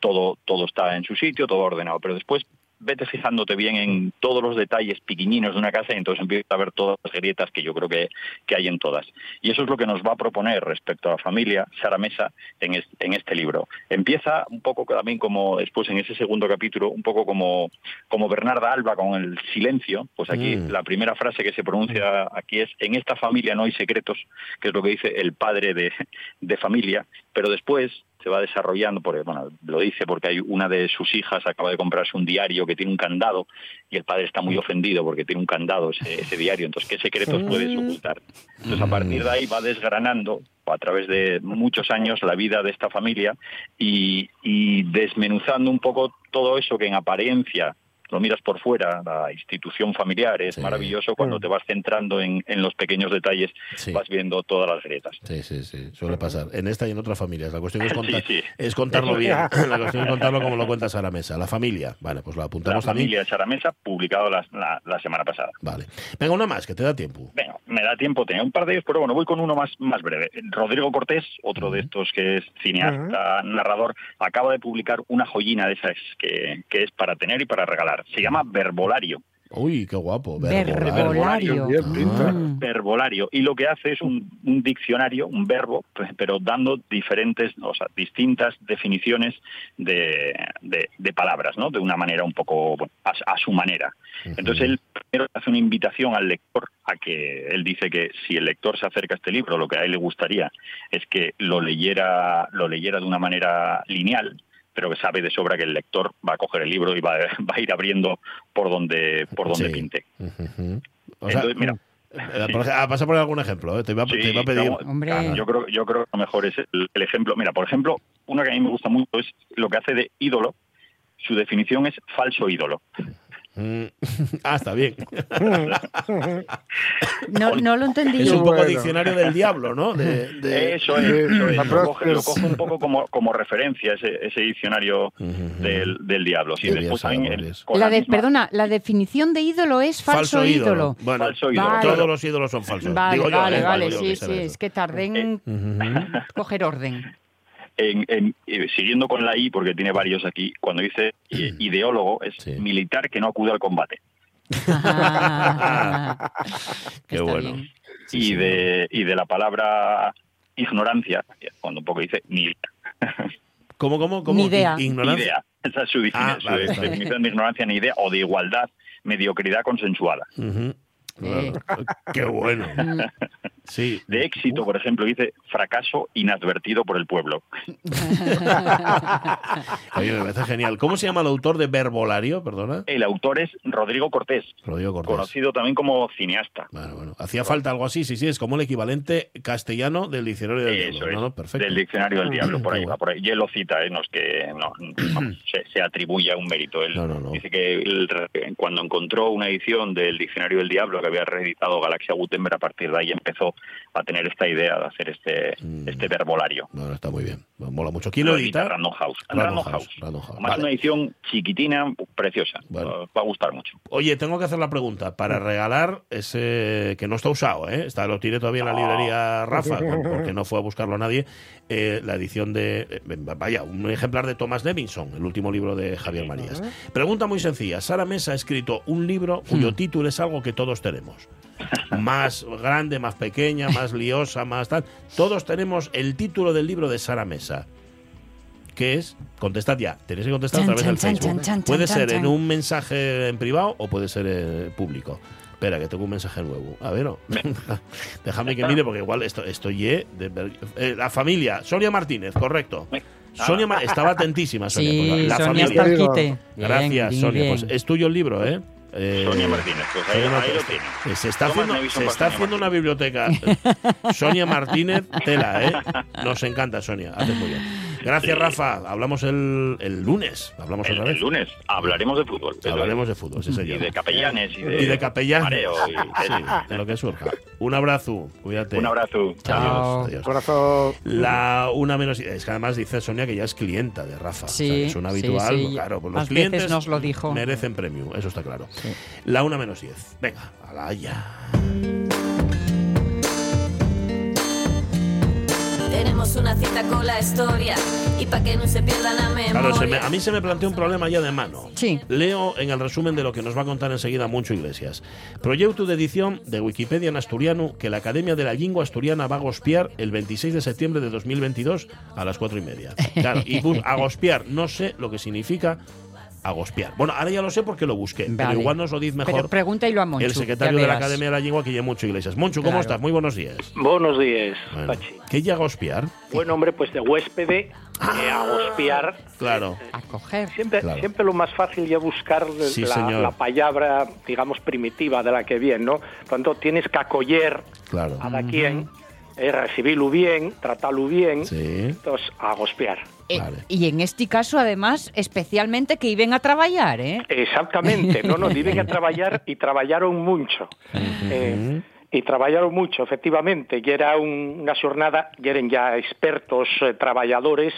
todo, todo está en su sitio, todo ordenado, pero después vete fijándote bien en todos los detalles piquiñinos de una casa y entonces empieza a ver todas las grietas que yo creo que, que hay en todas. Y eso es lo que nos va a proponer respecto a la familia Sara Mesa en, es- en este libro. Empieza un poco también como después en ese segundo capítulo, un poco como, como Bernarda Alba con el silencio, pues aquí Mm. la primera frase que se pronuncia aquí es en esta familia no hay secretos, que es lo que dice el padre de, de familia, pero después se va desarrollando, porque, bueno, lo dice porque hay una de sus hijas acaba de comprarse un diario que tiene un candado y el padre está muy ofendido porque tiene un candado ese, ese diario, entonces ¿qué secretos puedes ocultar? Entonces a partir de ahí va desgranando a través de muchos años la vida de esta familia y, y desmenuzando un poco todo eso que en apariencia lo miras por fuera, la institución familiar es maravilloso, cuando te vas centrando en, en los pequeños detalles vas viendo todas las grietas. Sí, sí, sí, suele pasar. En esta y en otras familias. La cuestión es, [LAUGHS] contar, sí. es contarlo bien. [LAUGHS] La cuestión es contarlo como lo cuentas a la mesa. La familia. Vale, pues lo La apuntamos también. familia de Sara Mesa, publicado la, la- la semana pasada. Vale. Venga, una más, que te da tiempo. Venga, me da tiempo, tenía un par de ellos, pero bueno, voy con uno más, más breve. Rodrigo Cortés, otro de estos que es cineasta, narrador, acaba de publicar una joyina de esas que, que es para tener y para regalar. Se llama Verbolario. Uy, qué guapo. Verbolario. Ah. Verbolario. Y lo que hace es un, un diccionario, un verbo, pues, pero dando diferentes, o sea, distintas definiciones de, de- de palabras, ¿no? De una manera un poco bueno, a, a su manera. Entonces él primero hace una invitación al lector a que él dice que si el lector se acerca a este libro, lo que a él le gustaría es que lo leyera, lo leyera de una manera lineal pero que sabe de sobra que el lector va a coger el libro y va, [LAUGHS] va a ir abriendo por donde por donde Sí. pinte. O sea, Entonces, mira, eh, por ej- ah, vas a poner algún ejemplo, eh, te, iba, te Sí, iba a pedir. no, Yo creo, yo creo que lo mejor es el, el ejemplo. Mira, por ejemplo, una que a mí me gusta mucho es lo que hace de ídolo. Su definición es falso ídolo. Mm, [LAUGHS] ah, está bien. [LAUGHS] No, no lo entendí. Es un poco diccionario del diablo, ¿no? De, de- [LAUGHS] Eso es, eso es. La Lo, coge, lo coge un poco como, como referencia ese, ese diccionario del, del diablo. Sí, después también el- La la de, misma- perdona, la definición de ídolo es falso, ídolo. Bueno, Falso ídolo. Vale. todos los ídolos son falsos. Vale, Digo yo, vale, eh, vale, digo sí, sí, es que tardé en coger orden. En- en- eh, siguiendo con la I, porque tiene varios aquí, cuando dice eh, ideólogo, es militar que no acude al combate. [LAUGHS] Qué Está bueno. y, de, y de la palabra ignorancia, cuando un poco dice ni idea. [LAUGHS] ¿Cómo, cómo, cómo? Ni idea. Ignorancia. Idea. Esa es su, Ah, su vale, definición de ignorancia ni idea o de igualdad, mediocridad consensuada. Eh. Claro. Qué bueno. Sí. De éxito, por ejemplo, dice fracaso inadvertido por el pueblo. [LAUGHS] Oye, me parece genial. ¿Cómo se llama el autor de Verbolario? Perdona. El autor es Rodrigo Cortés, Rodrigo Cortés. conocido también como cineasta. Bueno, bueno. Hacía falta algo así, sí, sí, es como el equivalente castellano del diccionario del Eso diablo. es, No, perfecto. del diccionario del diablo, por ahí va, por ahí. Y él lo cita, ¿eh? no es que no, [CLEARS THROAT] se, se atribuye a un mérito. Él No, no, no. dice que él, cuando encontró una edición del diccionario del diablo que había reeditado Galaxia Gutenberg, a partir de ahí empezó a tener esta idea de hacer este, Mm. este verbolario. Bueno, está muy bien. Mola mucho. ¿Quién lo edita? Random House. Random House, House. Random House. Además, Vale. una edición chiquitina, preciosa. Bueno. Va a gustar mucho. Oye, tengo que hacer la pregunta. Para regalar ese que no está usado, ¿eh? Está, lo tiene todavía en la librería Rafa, [LAUGHS] porque no fue a buscarlo nadie. eh, la edición de. eh, vaya, un ejemplar de Thomas Levinson, el último libro de Javier Marías. Pregunta muy sencilla. Sara Mesa ha escrito un libro cuyo título es algo que todos tenemos. [LAUGHS] Más grande, más pequeña, más liosa, más tal. Todos tenemos el título del libro de Sara Mesa. ¿Qué es? Contestad ya. Tenéis que contestar a Chan, través del chan, chan, Facebook. chan, chan, Puede chan, ser en un mensaje en privado o puede ser eh, público. Espera, que tengo un mensaje nuevo. A ver, no. déjame que mire porque igual esto, estoy eh, de eh, la familia. Sonia Martínez, correcto. Sonia Ma- estaba atentísima, Sonia. Sí, la Sonia familia. está al quite. Gracias, Bien, Sonia. bien. Pues es tuyo el libro, ¿eh? Eh, Sonia Martínez, pues ahí, Sonia ahí Martínez. lo tiene. Eh, Se está Thomas haciendo, se está haciendo una biblioteca. [LAUGHS] Sonia Martínez, tela, ¿eh? Nos encanta, Sonia. Haces muy bien. Gracias, Rafa. Hablamos el, el lunes. Hablamos El, otra el vez. lunes hablaremos de fútbol. Hablaremos de fútbol, sí, y señor. de capellanes y de, Y de capellanes. mareo y- [LAUGHS] Sí, de lo que surja. Un abrazo. Cuídate. Un abrazo. Chao. Adiós. Corazón. La una menos. Es que además dice Sonia que ya es clienta de Rafa. Sí, O sea, es un habitual. sí. Claro, pues los Más clientes nos lo dijo. merecen premium, eso está claro. La una menos diez. Venga, a la ya. Tenemos una cita con la historia y para que no se pierda la memoria. Claro, se me- a mí se me plantea un problema ya de mano. Sí. Leo en el resumen de lo que nos va a contar enseguida Moncho Iglesias. Proyecto de edición de Wikipedia en asturiano que la Academia de la Lengua Asturiana va a gospiar el 26 de septiembre de 2022 a las cuatro y media. Claro, y bus- agospiar, no sé lo que significa agospiar. Bueno, ahora ya lo sé porque lo busqué, pero igual nos lo dice mejor Pero pregúntalo a Monchu. el ya secretario de la. Academia de la Lengua, que ya Moncho Iglesias. Moncho, ¿cómo Claro. estás? Muy buenos días. Buenos días, Bueno, Pachi. ¿Qué es agospiar? Buen hombre, pues de huéspede eh, a hospiar. Claro. A coger. Siempre, Claro. siempre lo más fácil ya buscar Sí, la, la palabra, digamos, primitiva de la que viene, ¿no? Cuando tienes que acoger Claro. a da quien, eh, recibirlo bien, tratarlo bien, Sí. entonces a hospiar. Eh, Vale. Y en este caso, además, especialmente que iban a trabajar, ¿eh? Exactamente, no, no, [LAUGHS] deben a trabajar y trabajaron mucho. Eh, y trabajaron mucho, efectivamente, y era un- una jornada, y eran ya expertos eh, trabajadores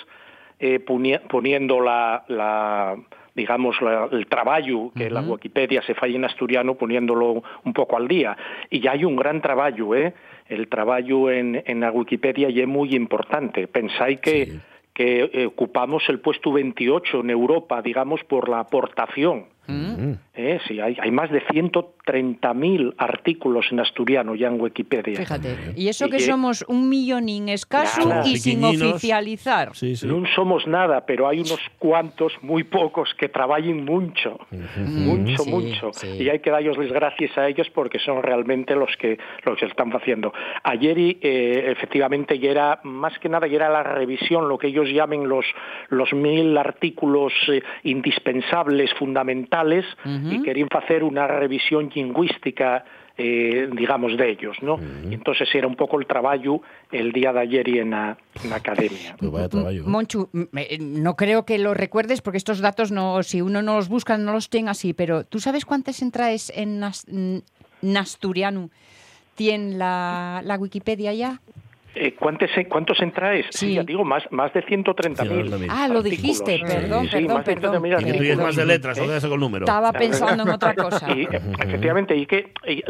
eh, poniendo la, la, digamos, la- el trabajo que la Wikipedia se falla en asturiano, poniéndolo un poco al día. Y ya hay un gran trabajo, ¿eh? El trabajo en, en la Wikipedia y es muy importante. Pensáis que, Sí. que eh, ocupamos el puesto 28 en Europa, digamos, por la aportación. Eh, sí, hay, hay más de 130.000 artículos en asturiano ya en Wikipedia. Fíjate. Y eso que Y- somos un millonín escaso Nada. y sin oficializar. Sí, sí. No somos nada, pero hay unos cuantos, muy pocos, que trabajen mucho, mucho, sí, mucho. sí. Y hay que darles las gracias a ellos porque son realmente los que los que están haciendo. Ayer, y, eh, efectivamente, ya era, más que nada, ya era la revisión, lo que ellos llamen los, los mil artículos eh, indispensables, fundamentales, y querían hacer una revisión lingüística eh, digamos, de ellos, ¿no? Y entonces era un poco el trabajo el día de ayer y en la, en la academia. Pues vaya trabajo. Monchu, eh, no creo que lo recuerdes porque estos datos, no, si uno no los busca, no los tiene así, pero ¿tú sabes cuántas entradas en nasturiano tiene la, la Wikipedia ya? Eh, ¿cuántos, ¿Cuántos entraes? Sí, ya digo, más, más de 130.000. Ah, lo dijiste, perdón, Sí, perdón, más de perdón. 130.000 Y que tú eres más de letras, no quedas con el número. Estaba pensando en otra cosa. [LAUGHS] Y, eh, efectivamente, y que y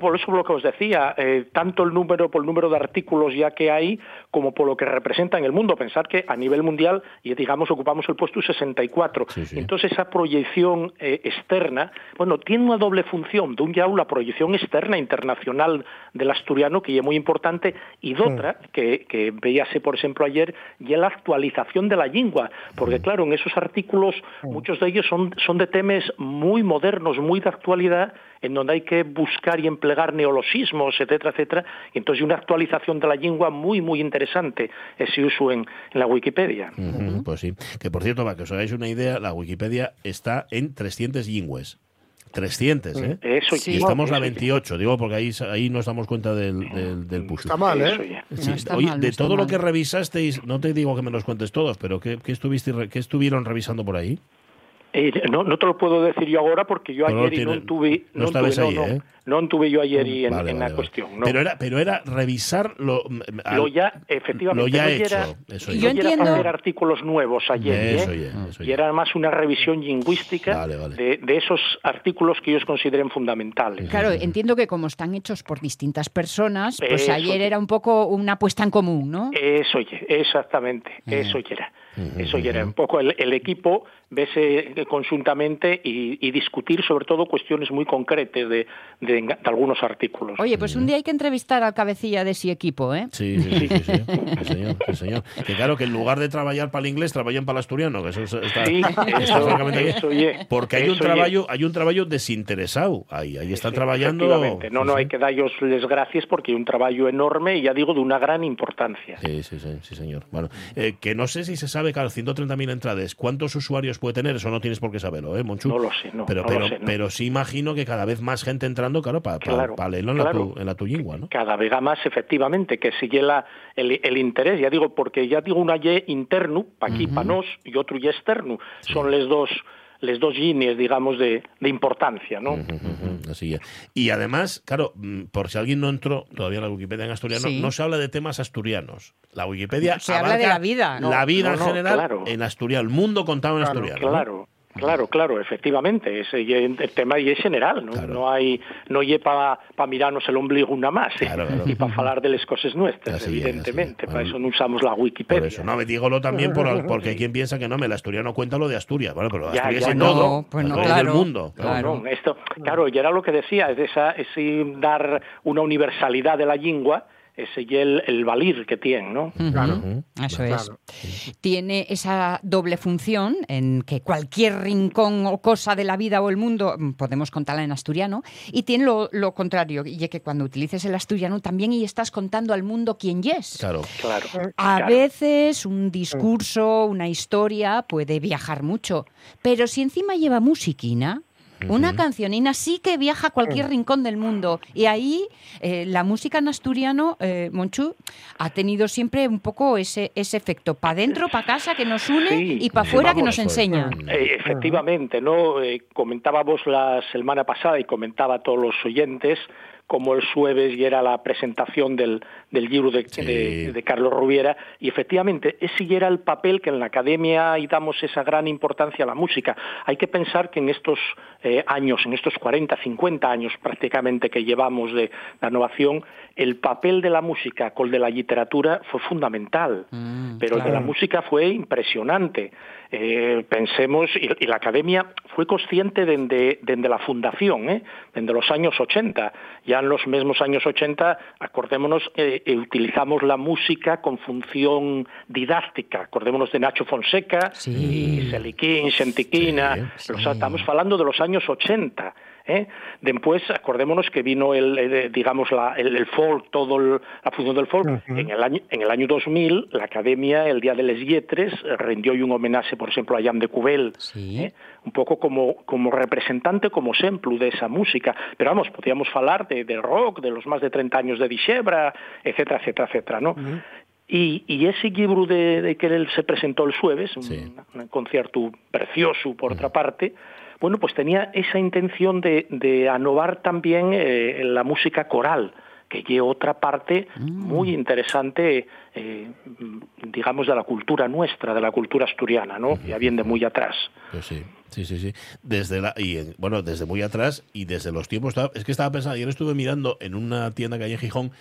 por eso lo que os decía, eh, tanto el número por el número de artículos ya que hay, como por lo que representa en el mundo. Pensad que a nivel mundial, y digamos, ocupamos el puesto 64. Entonces, esa proyección eh, externa, bueno, tiene una doble función. De un lado, la proyección externa internacional del asturiano, que es muy importante, y de otra, que, que veíase, por ejemplo, ayer, y la actualización de la lengua. Porque, claro, en esos artículos, muchos de ellos son, son de temas muy modernos, muy de actualidad, en donde hay que buscar y emplear neologismos, etcétera, etcétera. Y entonces, una actualización de la lengua muy, muy interesante ese uso en, en la Wikipedia. Pues sí. Que por cierto, para que os hagáis una idea, la Wikipedia está en 300 lingües. 300, ¿eh? Eso y ya. estamos ya. 28, digo, porque ahí, ahí nos damos cuenta del, del, del push. Está mal, ¿eh? Sí, No está oye, mal, no de está todo lo que revisasteis, no te digo que me los cuentes todos, pero ¿qué, qué, estuviste, qué estuvieron revisando por ahí? Eh, no, no te lo puedo decir yo ahora porque yo Pero no ayer y no tiene- tuve, no estabas tuve- ahí, no, ¿eh? no tuve yo ayer y en, Vale, en vale, la vale. cuestión. No. Pero era, pero era revisar lo, lo ya, efectivamente, lo ya no hecho. era, Eso no ya. era hacer artículos nuevos ayer, Eso ¿eh? ya, eso y era más una revisión lingüística De, de esos artículos que ellos consideren fundamentales. Claro, entiendo que como están hechos por distintas personas, pues Eso. ayer era un poco una puesta en común, ¿no? Eso ye, exactamente, eso ya era. Eso ya era un poco el, el equipo verse conjuntamente y, y discutir sobre todo cuestiones muy concretas de, de- de algunos artículos. Oye, pues un día hay que entrevistar al cabecilla de ese equipo, ¿eh? Sí, sí, sí, sí, sí, [LAUGHS] sí, señor, sí, señor. Que claro, que en lugar de trabajar para el inglés, trabajan para el asturiano, que eso es- está, Sí, está eso- francamente bien. eso Porque hay un trabajo, hay un trabajo desinteresado ahí, ahí están trabajando. No, no, hay que darles las gracias porque hay un trabajo enorme y ya digo de una gran importancia. Sí, sí, sí, sí, señor. Bueno, eh, que no sé si se sabe, claro, 130.000 entradas, ¿cuántos usuarios puede tener? Eso no tienes por qué saberlo, ¿eh, Monchu? No lo sé, no, Pero, no pero, lo sé, no. pero sí imagino que cada vez más gente entrando, claro, para Claro, leerlo en, la tu, en la tu lengua, ¿no? Cada vez más, efectivamente, que sigue la, el, el interés, ya digo, porque ya digo una Y interno, para aquí, para nos, y otro Y externo. Son les dos les dos líneas, digamos, de, de importancia, ¿no? Así es. Y además, claro, mm, por si alguien no entró todavía en la Wikipedia en asturiano, Sí. no se habla de temas asturianos. La Wikipedia Se habla de la vida. La vida no, en general claro. en asturiano, el mundo contado en asturiano. ¿no? Claro, claro, claro, efectivamente. Ese, el tema y es general, ¿no? No hay, no hay para mirarnos el ombligo una más, ¿eh? y para hablar de las cosas nuestras, Así es, evidentemente. Para eso no usamos la Wikipedia. Por eso, no, me dígolo también por, porque hay quien piensa que no, me el asturiano cuenta lo de Asturias. Bueno, pero Ya, Asturias ya, es no, todo. pues no, es claro, del mundo. No, no, esto, claro, y era lo que decía, es esa, ese dar una universalidad de la lengua, ese y el, el valir que tiene, ¿no? Ujú, Eso es. Claro. Tiene esa doble función en que cualquier rincón o cosa de la vida o el mundo mm, podemos contarla en asturiano y tiene lo, lo contrario, y es que cuando utilices el asturiano también y estás contando al mundo quién es. Claro. Claro. A claro. veces un discurso, una historia puede viajar mucho, pero si encima lleva musiquina, una cancionina sí que viaja a cualquier rincón del mundo. Y ahí eh, la música en asturiano, eh, Monchu, ha tenido siempre un poco ese, ese efecto. Para adentro, para casa, que nos une Sí, y para sí, afuera, que nos enseña. Eh, efectivamente, ¿no? Eh, comentábamos la semana pasada y comentaba a todos los oyentes como el jueves y era la presentación del, del libro de, de- de Carlos Rubiera y efectivamente ese ya era el papel que en la academia y damos esa gran importancia a la música. Hay que pensar que en estos eh, años, en estos 40, 50 años prácticamente que llevamos de la innovación, el papel de la música con el de la literatura fue fundamental, pero el de la música fue impresionante. Eh, pensemos, y, y la academia fue consciente desde la fundación, ¿eh? desde los años 80. Ya en los mismos años 80, acordémonos, eh, eh, utilizamos la música con función didáctica. Acordémonos de Nacho Fonseca, y Seliquín, Xentiquina. Los- estamos hablando de los años 80. ¿Eh? Después, acordémonos que vino el, eh, digamos, la- el, el folk, todo el- la función del folk. en, el año, en el año 2000, la Academia, el Día de les Lletres, eh, rindió un homenaje, por ejemplo, a Jan de Cubel, ¿eh? un poco como, como representante, como ejemplo de esa música. Pero vamos, podríamos hablar de, del rock, de los más de 30 años de Dixebra, etcétera, etcétera, etcétera, ¿no? Y, y ese libro de, de que él se presentó el jueves, un, un concierto precioso por otra parte, bueno, pues tenía esa intención de, de anovar también eh, la música coral, que lle otra parte muy interesante, eh, digamos, de la cultura nuestra, de la cultura asturiana, ¿no? Ya bien de muy atrás. Pues sí, sí, sí, sí. Desde la, y en- bueno, desde muy atrás y desde los tiempos. Es que estaba pensando, ayer estuve mirando en una tienda que hay en Gijón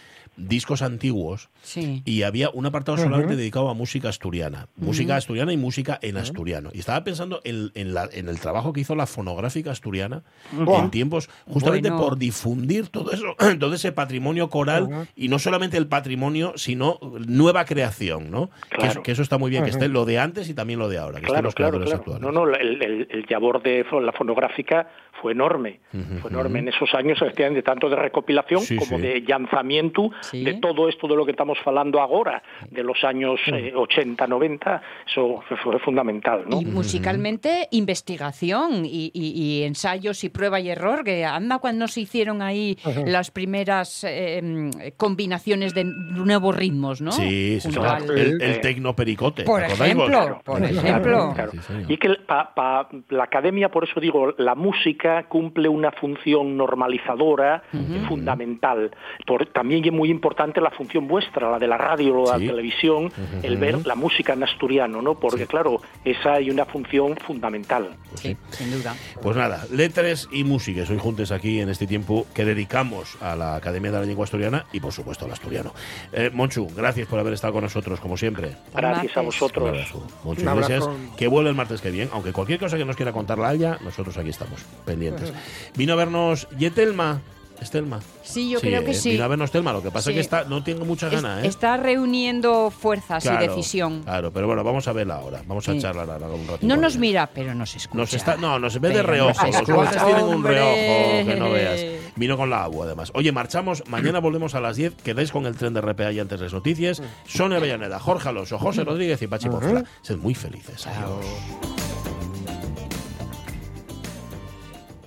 discos antiguos Sí. y había un apartado solamente dedicado a música asturiana. Música Ujú. asturiana y música en asturiano. Y estaba pensando en, en la- en el trabajo que hizo la fonográfica asturiana Buah. en tiempos, justamente Bueno. por difundir todo eso, [CLEARS THROAT] todo ese patrimonio coral y no solamente el patrimonio, sino nueva creación, ¿no? Que, Claro. eso, que eso está muy bien, que esté lo de antes y también lo de ahora, que estén Claro, los claro, creadores claro. actuales. No, no, el, el, el labor de la fonográfica fue enorme. Fue enorme en esos años, efectivamente, tanto de recopilación Sí, como sí. de lanzamiento de todo esto de lo que estamos hablando ahora, de los años eh, 80, 90, eso fue, fundamental, ¿no? Y musicalmente, investigación y, y- y ensayos y prueba y error, que anda cuando se hicieron ahí las primeras eh, combinaciones de nuevos ritmos, ¿no? Sí, claro. al- El, el tecnopericote. Por ¿te acordáis vos? ejemplo, por ejemplo. Claro. Y que pa- pa- la academia, por eso digo, la música cumple una función normalizadora fundamental. Por- también es muy importante la función vuestra, la de la radio o la Sí. televisión, el ver la música en asturiano, ¿no? Porque, claro, esa hay una función fundamental. Sí, sin duda. Pues nada, letras y música, soy juntos aquí en este tiempo que dedicamos a la Academia de la Lengua Asturiana y por supuesto al asturiano. Eh, Monchu, gracias por haber estado con nosotros, como siempre. Gracias a vosotros. Un abrazo. Monchu Un abrazo. Iglesias, que vuelve el martes que viene, aunque cualquier cosa que nos quiera contar la Haya, nosotros aquí estamos, pendientes. Vino a vernos Yetelma. Estelma. Sí, yo creo que eh, sí. Vino a vernos Telma, lo que pasa Sí. es que está, no tengo mucha Es- gana, ¿eh? Está reuniendo fuerzas y Claro, decisión. Claro, pero bueno, vamos a verla ahora. Vamos a Sí. charlar ahora un ratito. No nos mira, pero nos escucha. Nos está, no, nos ve de Pero reojo. nos Los guantes tienen un reojo que no veas. Vino con la agua, además. Oye, marchamos. [CLEARS THROAT] Mañana volvemos a las 10. Quedáis con el tren de RPA y antes de las noticias. Sonia Avellaneda, Jorge Alonso, José Rodríguez y Pachi Ponzela. Sed muy felices. Adiós.